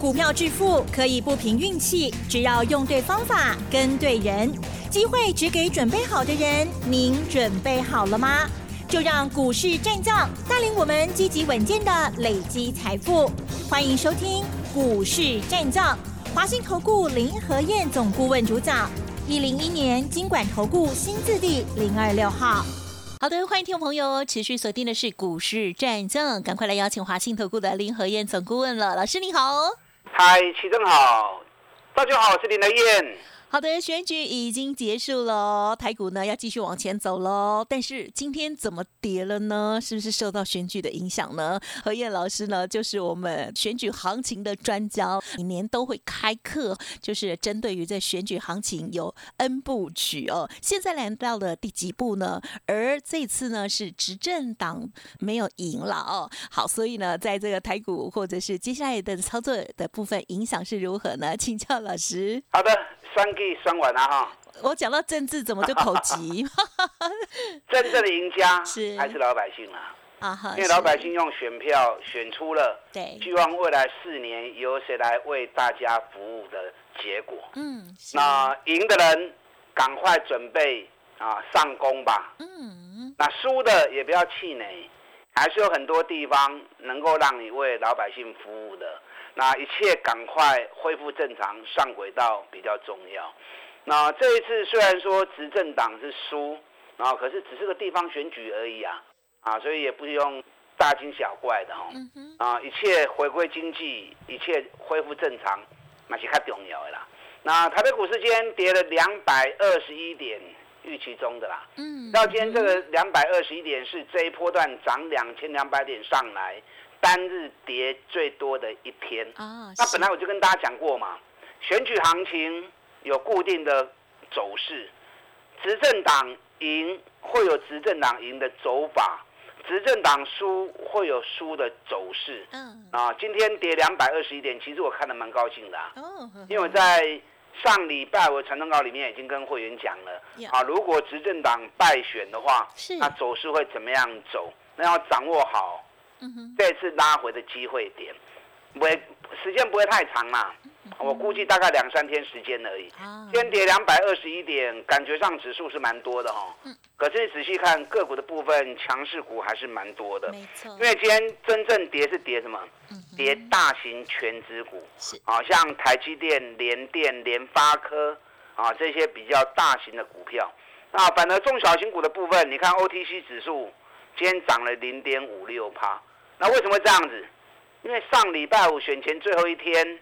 股票致富可以不凭运气，只要用对方法、跟对人，机会只给准备好的人。您准备好了吗？就让股市战将带领我们积极稳健的累积财富。欢迎收听股市战将，华信投顾林和燕总顾问主讲，一零一年经管投顾新字第零二六号。好的，欢迎听众朋友持续锁定的是股市战将，赶快来邀请华信投顾的林和燕总顾问了，老师你好。嗨，齐正好，大家好，我是林德燕。好的，选举已经结束了，台股呢要继续往前走喽。但是今天怎么跌了呢？是不是受到选举的影响呢？何燕老师呢，就是我们选举行情的专家，每年都会开课，就是针对于这选举行情有 N 部曲哦。现在来到了第几步呢？而这次呢是执政党没有赢了哦。好，所以呢，在这个台股或者是接下来的操作的部分影响是如何呢？请教老师。好的。算计算完了哈，我讲到政治怎么就口急？真正的赢家是还是老百姓啊？啊哈，因为老百姓用选票选出了，对，希望未来四年由谁来为大家服务的结果。嗯，那赢的人赶快准备啊上工吧。嗯，那输的也不要气馁，还是有很多地方能够让你为老百姓服务的。那一切赶快恢复正常，上轨道比较重要。那这一次虽然说执政党是输，啊，可是只是个地方选举而已啊，啊，所以也不用大惊小怪的哈。啊，一切回归经济，一切恢复正常，那是较重要的啦。那台北股市今天跌了两百二十一点，预期中的啦。嗯。到今天这个两百二十一点是这一波段涨两千两百点上来。单日跌最多的一天啊，那本来我就跟大家讲过嘛，选举行情有固定的走势，执政党赢会有执政党赢的走法，执政党输会有输的走势。嗯，啊，今天跌两百二十一点，其实我看的蛮高兴的。哦，因为我在上礼拜我传真稿里面已经跟会员讲了，啊，如果执政党败选的话，那走势会怎么样走？那要掌握好。这次拉回的机会点，不会时间不会太长啦，我估计大概两三天时间而已。先跌两百二十一点，感觉上指数是蛮多的哈。可是你仔细看个股的部分，强势股还是蛮多的。没错。因为今天真正跌是跌什么？跌大型全资股，啊，像台积电、联电、联发科啊这些比较大型的股票。那反而中小型股的部分，你看 OTC 指数今天涨了零点五六趴。那为什么会这样子？因为上礼拜五选前最后一天，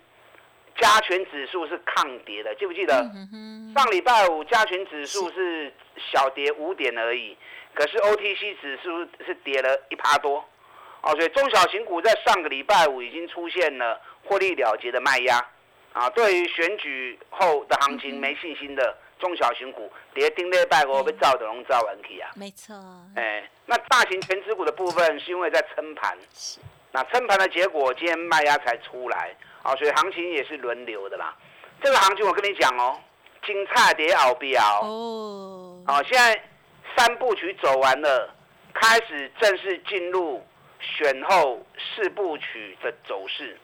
加权指数是抗跌的，记不记得？上礼拜五加权指数是小跌五点而已，可是 OTC 指数是跌了一趴多，哦，所以中小型股在上个礼拜五已经出现了获利了结的卖压，啊，对于选举后的行情没信心的。中小型股跌丁礼拜五被造的龙造完起啊，没错。哎，那大型全资股的部分是因为在撑盘，是。那撑盘的结果，今天卖压才出来，啊，所以行情也是轮流的啦。这个行情我跟你讲哦，金菜跌熬标哦，好，现在三部曲走完了，开始正式进入选后四部曲的走势，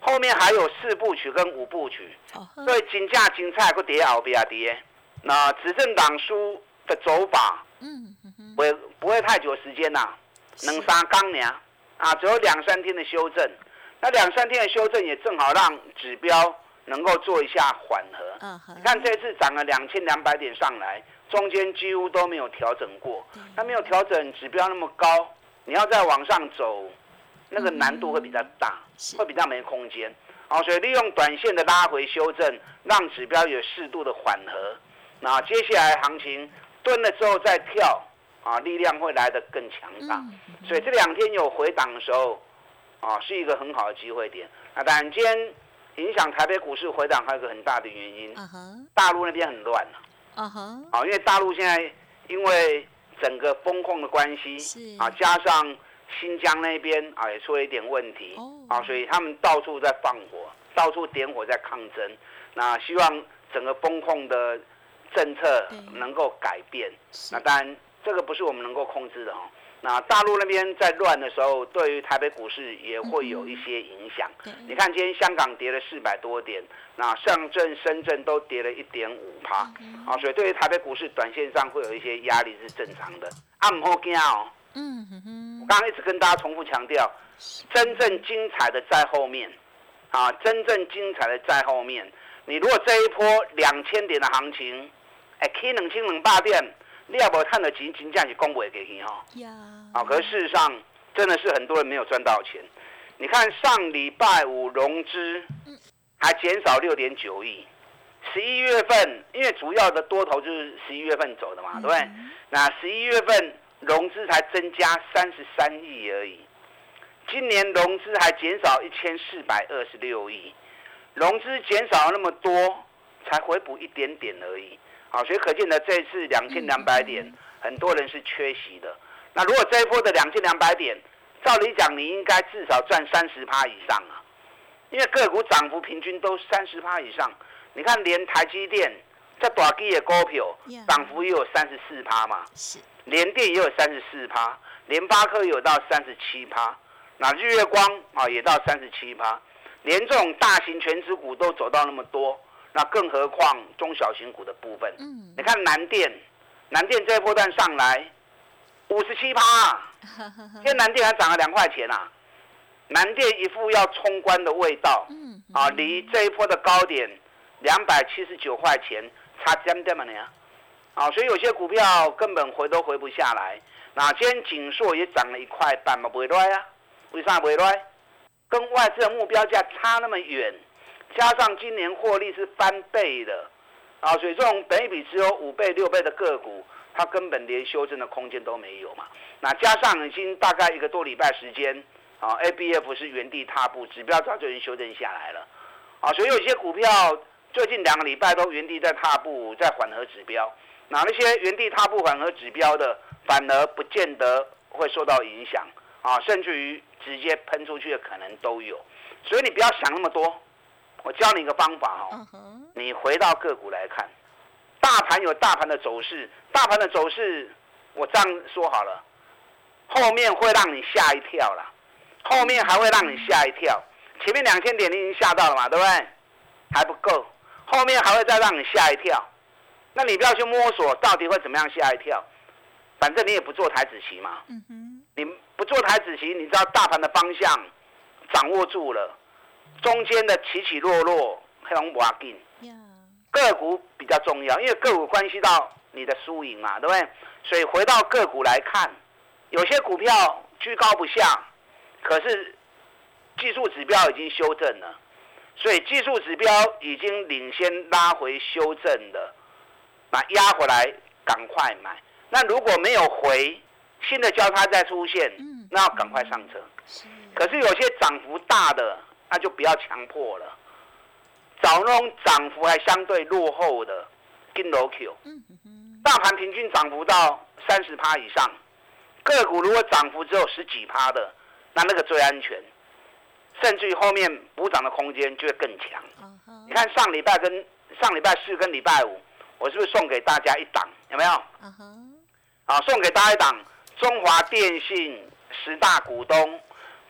后面还有四部曲跟五部曲，所以金价金菜个跌熬标跌。那执政党书的走法，嗯，不会不会太久时间呐，能杀刚年啊，只有两三天的修正，那两三天的修正也正好让指标能够做一下缓和。嗯你看这次涨了两千两百点上来，中间几乎都没有调整过，它没有调整指标那么高，你要再往上走，那个难度会比较大，会比较没空间。好，所以利用短线的拉回修正，让指标有适度的缓和。那接下来行情蹲了之后再跳，啊，力量会来得更强大。所以这两天有回档的时候，啊，是一个很好的机会点。那当然，今天影响台北股市回档还有个很大的原因，大陆那边很乱啊。啊，因为大陆现在因为整个风控的关系，啊，加上新疆那边啊也出了一点问题，啊，所以他们到处在放火，到处点火在抗争。那希望整个风控的。政策能够改变，那当然这个不是我们能够控制的哦。那大陆那边在乱的时候，对于台北股市也会有一些影响。你看今天香港跌了四百多点，那上证、深圳都跌了一点五趴，啊，所以对于台北股市短线上会有一些压力是正常的。啊，唔好惊哦。嗯哼哼。我刚刚一直跟大家重复强调，真正精彩的在后面，啊，真正精彩的在后面。你如果这一波两千点的行情，哎，K 两千两百点。你要不看的钱，金价是公布给你哈。啊，可是事实上，真的是很多人没有赚到钱。你看上礼拜五融资还减少六点九亿，十一月份因为主要的多头就是十一月份走的嘛，对不对？那十一月份融资才增加三十三亿而已，今年融资还减少一千四百二十六亿，融资减少了那么多，才回补一点点而已。啊，所以可见呢这一次两千两百点，很多人是缺席的。那如果这一波的两千两百点，照理讲你应该至少赚三十趴以上啊，因为个股涨幅平均都三十趴以上。你看，连台积电在短期的股票涨幅也有三十四趴嘛，是，联电也有三十四趴，联发科有到三十七趴，那日月光啊也到三十七趴，连这种大型全职股都走到那么多。那更何况中小型股的部分，嗯，你看南电，南电这一波段上来五十七趴，今天南电还涨了两块钱啊，南电一副要冲关的味道，嗯，啊，离这一波的高点两百七十九块钱差点点嘛呢，啊，所以有些股票根本回都回不下来。那今天锦硕也涨了一块半嘛，不会来啊？为啥不会来？跟外资的目标价差那么远。加上今年获利是翻倍的，啊，所以这种等一比只有五倍、六倍的个股，它根本连修正的空间都没有嘛。那加上已经大概一个多礼拜时间，啊，A B F 是原地踏步，指标早就已经修正下来了，啊，所以有些股票最近两个礼拜都原地在踏步，在缓和指标。那那些原地踏步、缓和指标的，反而不见得会受到影响，啊，甚至于直接喷出去的可能都有。所以你不要想那么多。我教你一个方法哦，你回到个股来看，大盘有大盘的走势，大盘的走势我这样说好了，后面会让你吓一跳啦，后面还会让你吓一跳，前面两千点你已经吓到了嘛，对不对？还不够，后面还会再让你吓一跳，那你不要去摸索到底会怎么样吓一跳，反正你也不做台子棋嘛，你不做台子棋，你知道大盘的方向掌握住了。中间的起起落落，很容易滑进。个股比较重要，因为个股关系到你的输赢嘛，对不对？所以回到个股来看，有些股票居高不下，可是技术指标已经修正了，所以技术指标已经领先拉回修正的，那压回来赶快买。那如果没有回，新的交叉再出现，那要赶快上车。可是有些涨幅大的。那就不要强迫了，找那种涨幅还相对落后的，跟楼 Q，大盘平均涨幅到三十趴以上，个股如果涨幅只有十几趴的，那那个最安全，甚至于后面补涨的空间就会更强。你看上礼拜跟上礼拜四跟礼拜五，我是不是送给大家一档？有没有？啊，送给大家一档中华电信十大股东。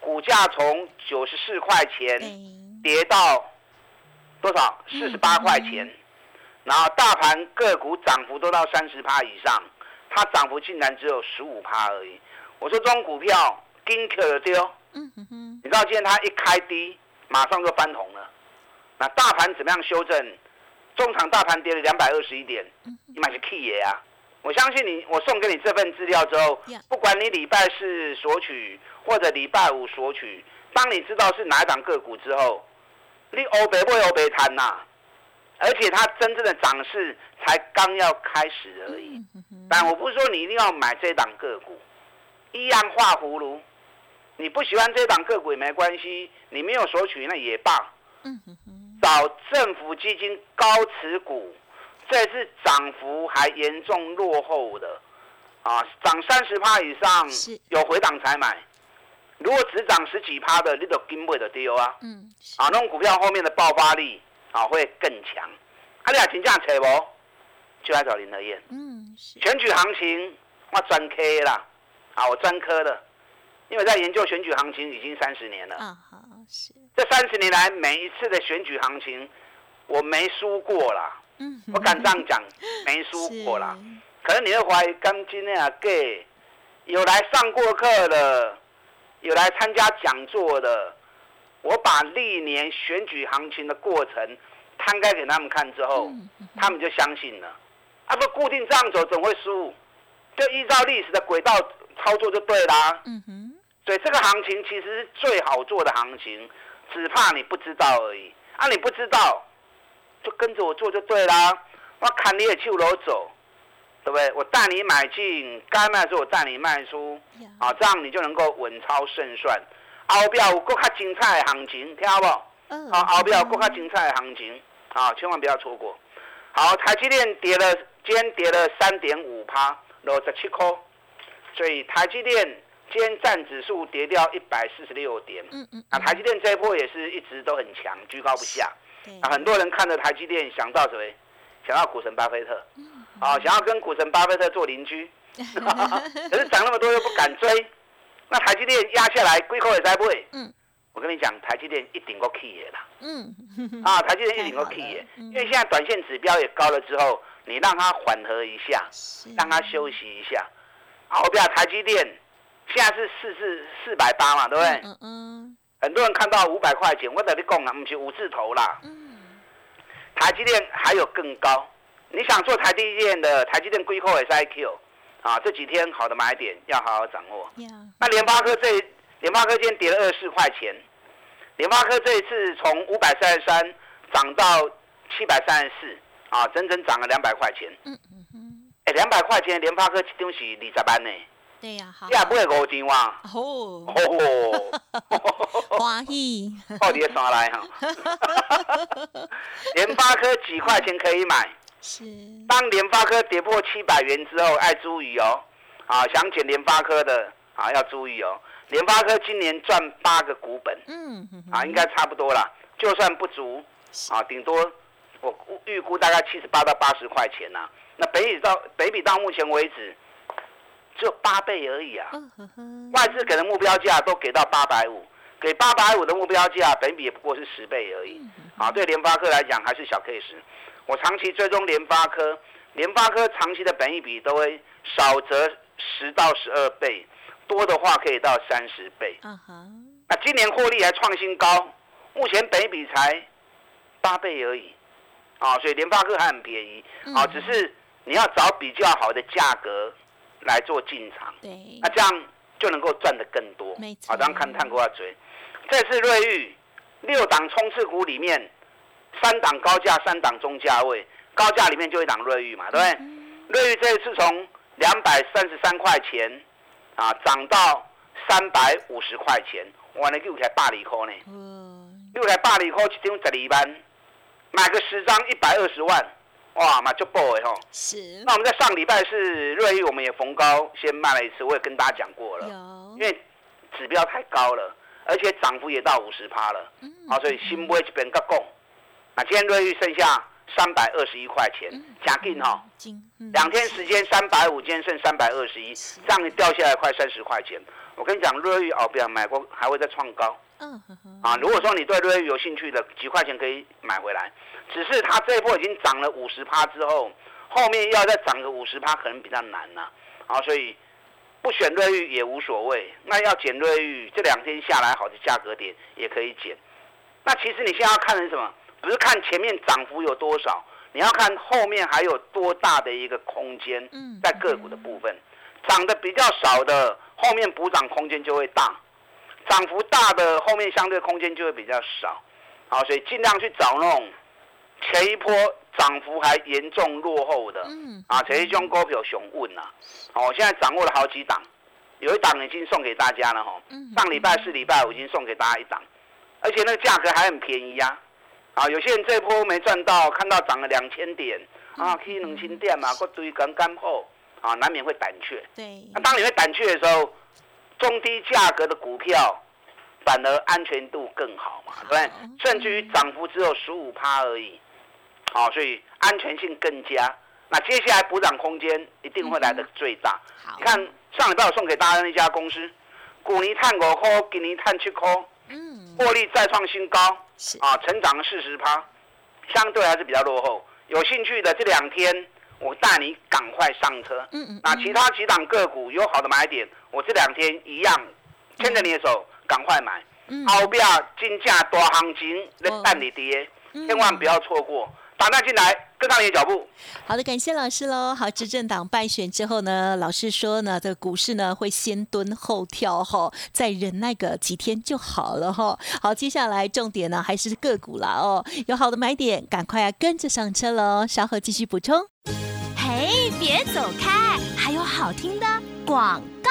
股价从九十四块钱跌到多少？四十八块钱。然后大盘个股涨幅都到三十趴以上，它涨幅竟然只有十五趴而已。我说这种股票金可的丢。嗯哼哼。你知道今天它一开低，马上就翻红了。那大盘怎么样修正？中场大盘跌了两百二十一点，你买是 key 爷啊！我相信你，我送给你这份资料之后，不管你礼拜四索取。或者礼拜五索取，当你知道是哪一档个股之后，你欧北不欧北谈呐？而且它真正的涨势才刚要开始而已。但我不是说你一定要买这档个股，一样画葫芦。你不喜欢这档个股也没关系，你没有索取那也罢。找政府基金高持股，这次涨幅还严重落后的啊，涨三十趴以上有回档才买。如果只涨十几趴的，你都跟不的丢啊！嗯，啊，那种股票后面的爆发力啊会更强。啊，你要评价扯不？就来找林德燕。嗯，选举行情我专科啦，啊，我专科的，因为在研究选举行情已经三十年了。啊，好是。这三十年来，每一次的选举行情，我没输过啦。嗯，我敢这样讲，没输过啦。可能你会怀疑，刚今天啊，gay 有来上过课的，有来参加讲座的，我把历年选举行情的过程摊开给他们看之后，他们就相信了。啊，不固定这样走，怎会输？就依照历史的轨道操作就对啦。嗯哼。所以这个行情其实是最好做的行情，只怕你不知道而已。啊，你不知道，就跟着我做就对啦。我看你也去楼走，对不对？我带你买进，该卖的时候我带你卖出，啊，这样你就能够稳操胜算。后边有更加精彩的行情，听好不？嗯。好，后边有更加精彩的行情，啊，千万不要错过。好，台积电跌了，今天跌了三点五趴。六十七块，所以台积电今天占指数跌掉一百四十六点。嗯嗯。啊，台积电这一波也是一直都很强，居高不下。啊，很多人看着台积电想到谁？想到股神巴菲特。嗯。啊，想要跟股神巴菲特做邻居。可是涨那么多又不敢追，那台积电压下来，龟壳也在不会。嗯。我跟你讲，台积电一顶过 key 的啦。嗯。啊，台积电一顶过 key 的，因为现在短线指标也高了之后。你让它缓和一下，让它休息一下。好，比如台积电现在是四四四百八嘛，对不对？嗯嗯。很多人看到五百块钱，我跟你讲啊，不是五字头啦。嗯。台积电还有更高。你想做台积电的台积电硅后 S I Q 啊，这几天好的买点要好好掌握。那联发科这联发科今天跌了二十四块钱，联发科这一次从五百三十三涨到七百三十四。啊，整整涨了两百块钱。嗯嗯嗯。哎，两百块钱，联发科东西二十万呢。对呀，好。也不会五千万。哦。哦。欢喜。到底啥来哈？联发科几块钱可以买？是。当联发科跌破七百元之后，爱注意哦。啊，想捡联发科的啊，要注意哦。联发科今年赚八个股本。嗯。啊，应该差不多啦。就算不足，啊，顶多。我预估大概七十八到八十块钱呐，那北比到北比到目前为止只有八倍而已啊。外资给的目标价都给到八百五，给八百五的目标价，本比也不过是十倍而已。啊，对联发科来讲还是小 case。我长期追踪联发科，联发科长期的本益比都会少则十到十二倍，多的话可以到三十倍。那今年获利还创新高，目前本益比才八倍而已。啊，所以联发科还很便宜，啊，只是你要找比较好的价格来做进场，对，那这样就能够赚得更多。没错，啊，当看探过要追，这次瑞玉六档冲刺股里面，三档高价，三档中价位，高价里面就一档瑞玉嘛，对不对？瑞玉这一次从两百三十三块钱啊涨到三百五十块钱，哇，那又才百二块呢，嗯，又才百二块一张十二万。买个十张一百二十万，哇，嘛就爆哎吼！是。那我们在上礼拜是瑞玉，我们也逢高先卖了一次，我也跟大家讲过了。因为指标太高了，而且涨幅也到五十趴了。嗯。好，所以新买这边个供。那今天瑞玉剩下三百二十一块钱，加进哈。两天时间三百五，今天剩三百二十一，这样掉下来快三十块钱。我跟你讲，瑞玉哦，不要买过，还会再创高。嗯啊，如果说你对瑞玉有兴趣的，几块钱可以买回来。只是它这一波已经涨了五十趴之后，后面要再涨个五十趴可能比较难呐。啊，所以不选瑞玉也无所谓。那要捡瑞玉，这两天下来好的价格点也可以减。那其实你现在要看的是什么？不是看前面涨幅有多少，你要看后面还有多大的一个空间。在个股的部分，涨得比较少的，后面补涨空间就会大。涨幅大的后面相对空间就会比较少，好，所以尽量去找那种前一波涨幅还严重落后的，啊，前一种股票熊稳呐，好，我现在掌握了好几档，有一档已经送给大家了哈，上礼拜四礼拜我已经送给大家一档，而且那个价格还很便宜呀，啊，有些人这波没赚到，看到涨了两千点，啊，可以能清店嘛，或堆干干后，啊，难免会胆怯，对，那当你会胆怯的时候。中低价格的股票，反而安全度更好嘛，对不对？甚至于涨幅只有十五趴而已，好，所以安全性更佳。那接下来补涨空间一定会来的最大。你看上礼拜我送给大家那家公司，股尼碳五块，今年碳七块，嗯，获利再创新高，是啊，成长了四十趴，相对还是比较落后。有兴趣的这两天，我带你赶快上车。嗯嗯。那其他几档个股有好的买点，我这两天一样牵着你的手，赶快买。嗯。后边金价大行情在等你跌，千万不要错过。打那进来，跟上你的脚步。好的，感谢老师喽。好，执政党败选之后呢，老师说呢，这个股市呢会先蹲后跳哈，再忍耐个几天就好了哈。好，接下来重点呢还是个股啦哦，有好的买点，赶快跟着上车喽。稍后继续补充。哎，别走开，还有好听的广告。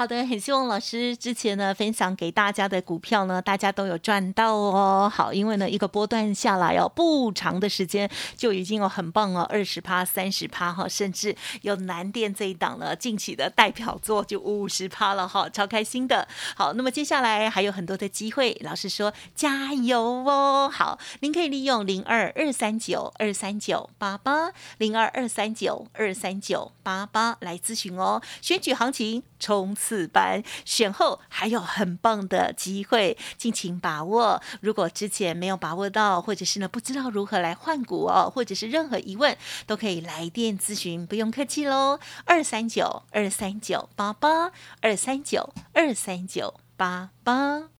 好的，很希望老师之前呢分享给大家的股票呢，大家都有赚到哦。好，因为呢一个波段下来哦，不长的时间就已经有很棒哦，二十趴、三十趴哈，甚至有南电这一档呢，近期的代表作就五十趴了哈，超开心的。好，那么接下来还有很多的机会，老师说加油哦。好，您可以利用零二二三九二三九八八零二二三九二三九八八来咨询哦。选举行情冲刺。四班选后还有很棒的机会，尽情把握。如果之前没有把握到，或者是呢不知道如何来换股哦，或者是任何疑问，都可以来电咨询，不用客气喽。二三九二三九八八二三九二三九八八。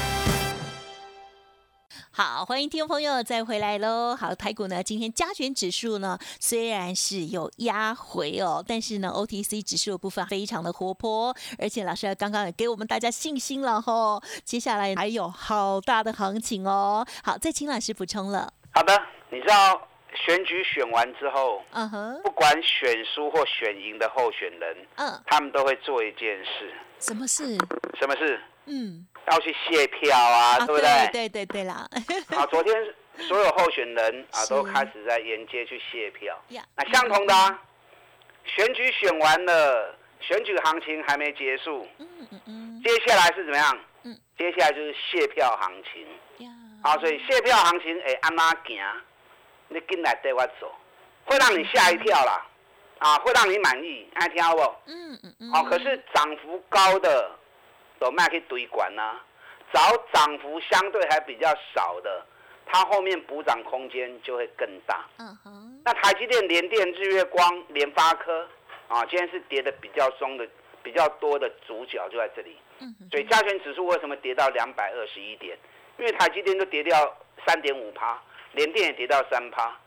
好，欢迎听众朋友再回来喽。好，台股呢，今天加权指数呢虽然是有压回哦，但是呢，OTC 指数的部分非常的活泼，而且老师刚刚也给我们大家信心了哈。接下来还有好大的行情哦。好，再请老师补充了。好的，你知道选举选完之后，嗯哼，不管选输或选赢的候选人，嗯，他们都会做一件事。什么事？什么事？嗯。要去卸票啊，对不对？对对对啦。啊，昨天所有候选人啊都开始在沿街去卸票。那相同的，啊，选举选完了，选举行情还没结束。嗯嗯嗯。接下来是怎么样？嗯。接下来就是卸票行情。啊，所以卸票行情哎，安哪行？你进来带我走，会让你吓一跳啦。啊，会让你满意，爱听不？嗯嗯嗯。好，可是涨幅高的。都卖去堆管呐，找涨幅相对还比较少的，它后面补涨空间就会更大。嗯哼。那台积电、联电、日月光、联发科，啊，今天是跌的比较松的、比较多的主角就在这里。嗯所以加权指数为什么跌到两百二十一点？因为台积电都跌掉三点五趴，联电也跌到三趴，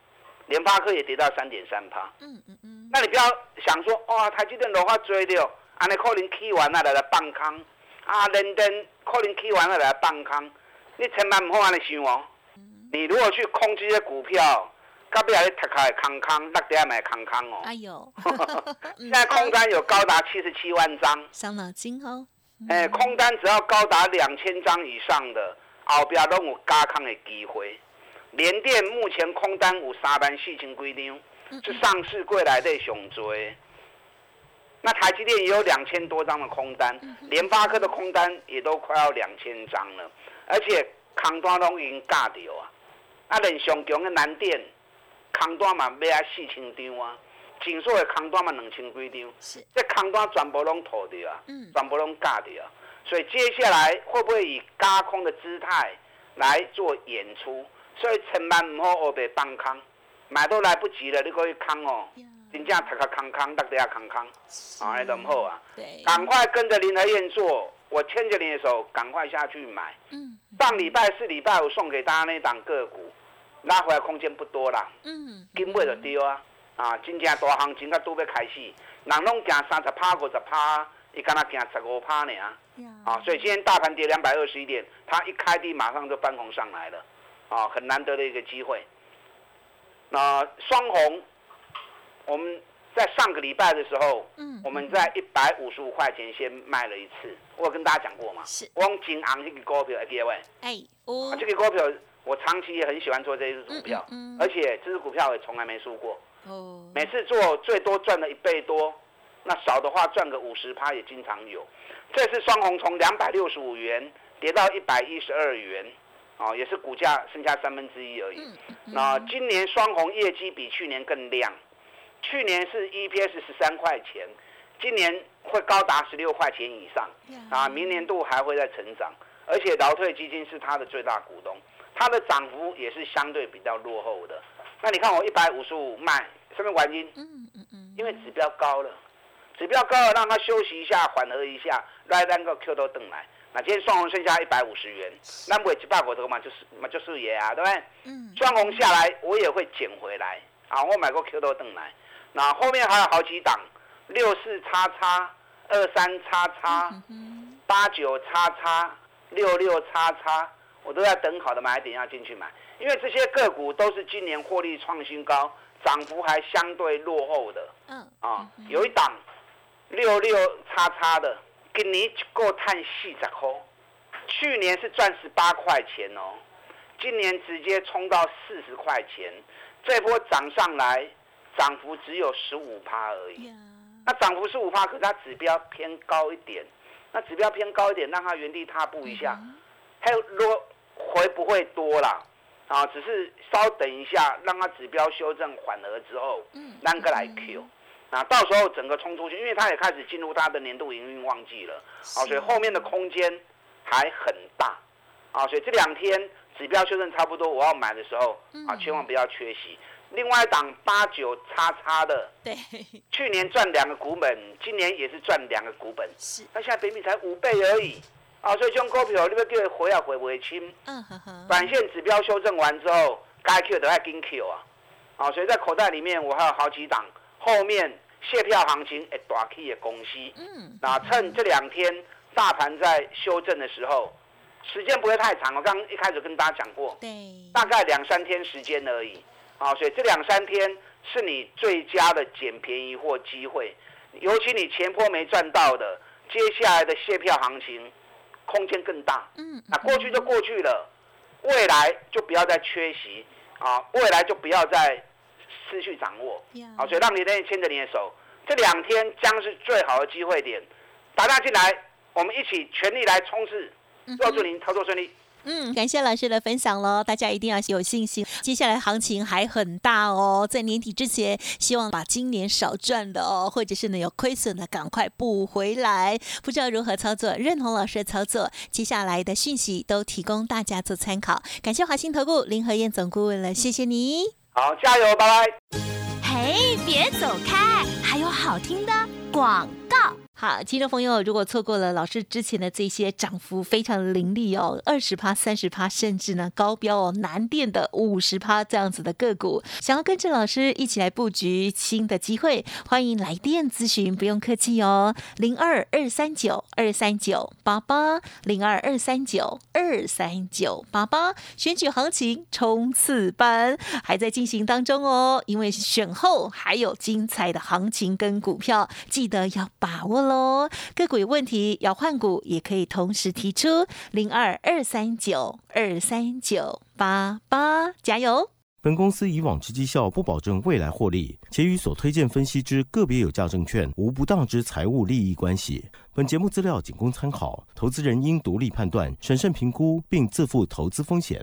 联发科也跌到三点三趴。嗯嗯嗯。那你不要想说，哇，台积电的话追掉，安尼可能起完那来来放空。啊，认真可能去完了来放空，你千万唔好安尼想哦。你如果去空这些股票，到尾来踢开空空，落底买空空哦。哎呦，现在空单有高达七十七万张，伤脑筋哦。哎，空单只要高达两千张以上的，后边都有加空的机会。联电目前空单有三万四千几张，是上市过来的上多。那台积电也有两千多张的空单，联发科的空单也都快要两千张了，而且空单都已经价掉啊！啊，连上强的南电空单嘛买啊四千张啊，锦硕的空单嘛两千几张，这空单全部拢吐掉啊，全部拢价掉啊，所以接下来会不会以加空的姿态来做演出？所以千万唔好后边放空，买都来不及了，你可以空哦。真正读个康康，读得康康，啊，那都唔好啊！赶快跟着林和燕做，我牵着你的手，赶快下去买。嗯，上礼拜四、礼拜五送给大家那档个股，拉回来空间不多啦。嗯，根本就丢啊！啊，真正大行情啊，都要开始，人拢行三十趴、五十趴，伊敢若行十五趴呢啊！啊，所以今天大盘跌两百二十一点，它一开低马上就翻红上来了，啊，很难得的一个机会。那双红。我们在上个礼拜的时候，嗯，我们在一百五十五块钱先卖了一次，我有跟大家讲过嘛。是。光金昂这个股票，各位，哎，哦，这个股票我长期也很喜欢做这支股票，嗯，而且这支股票也从来没输过，哦，每次做最多赚了一倍多，那少的话赚个五十趴也经常有。这次双红从两百六十五元跌到一百一十二元，哦，也是股价剩下三分之一而已。那今年双红业绩比去年更亮。去年是 EPS 十三块钱，今年会高达十六块钱以上啊！明年度还会再成长，而且劳退基金是它的最大股东，它的涨幅也是相对比较落后的。那你看我一百五十五卖，上面原因，嗯嗯嗯，因为指标高了，指标高了让它休息一下，缓和一下，来单个 Q 都等来。那今天双红剩下一百五十元，那不会一百股头嘛，就是嘛就是也啊，对不对？嗯，双红下来我也会捡回来啊，我买过 Q 都等来。那后面还有好几档，六四叉叉、二三叉叉、八九叉叉、六六叉叉，我都在等好的买点要进去买，因为这些个股都是今年获利创新高，涨幅还相对落后的。嗯。啊，有一档六六叉叉的，今年够探四十块，去年是赚十八块钱哦，今年直接冲到四十块钱，这波涨上来。涨幅只有十五趴而已，那涨幅十五趴，可是它指标偏高一点，那指标偏高一点，让它原地踏步一下，还有落回不会多啦，啊，只是稍等一下，让它指标修正缓和之后，啷个来 Q，那到时候整个冲出去，因为它也开始进入它的年度营运旺季了，啊，所以后面的空间还很大，啊，所以这两天指标修正差不多，我要买的时候，啊，千万不要缺席。另外一档八九叉叉的，对，去年赚两个股本，今年也是赚两个股本，是，那现在比比才五倍而已，啊，所以这种股票你要叫回啊回不回清？嗯哼哼。短线指标修正完之后，该 Q 都要跟 Q 啊，啊，所以在口袋里面我还有好几档，后面卸票行情会大 K 的公司，嗯，那趁这两天大盘在修正的时候，时间不会太长，我刚一开始跟大家讲过，对，大概两三天时间而已。啊，所以这两三天是你最佳的捡便宜货机会，尤其你前坡没赚到的，接下来的卸票行情空间更大。嗯，那过去就过去了，未来就不要再缺席啊，未来就不要再失去掌握。啊，所以让你那牵着你的手，这两天将是最好的机会点，打大进来，我们一起全力来冲刺，祝您操作顺利。嗯，嗯感谢老师的分享喽，大家一定要有信心，接下来行情还很大哦，在年底之前，希望把今年少赚的哦，或者是呢有亏损的，赶快补回来。不知道如何操作，认同老师的操作，接下来的讯息都提供大家做参考。感谢华兴投顾林和燕总顾问了，谢谢你。好，加油，拜拜。嘿，别走开，还有好听的广告。好，听众朋友，如果错过了老师之前的这些涨幅非常凌厉哦，二十趴、三十趴，甚至呢高标哦，难电的五十趴这样子的个股，想要跟着老师一起来布局新的机会，欢迎来电咨询，不用客气哦，零二二三九二三九八八，零二二三九二三九八八，选举行情冲刺班还在进行当中哦，因为选后还有精彩的行情跟股票，记得要把握。喽，个股有问题要换股，也可以同时提出零二二三九二三九八八，加油！本公司以往之绩效不保证未来获利，且与所推荐分析之个别有价证券无不当之财务利益关系。本节目资料仅供参考，投资人应独立判断、审慎评估，并自负投资风险。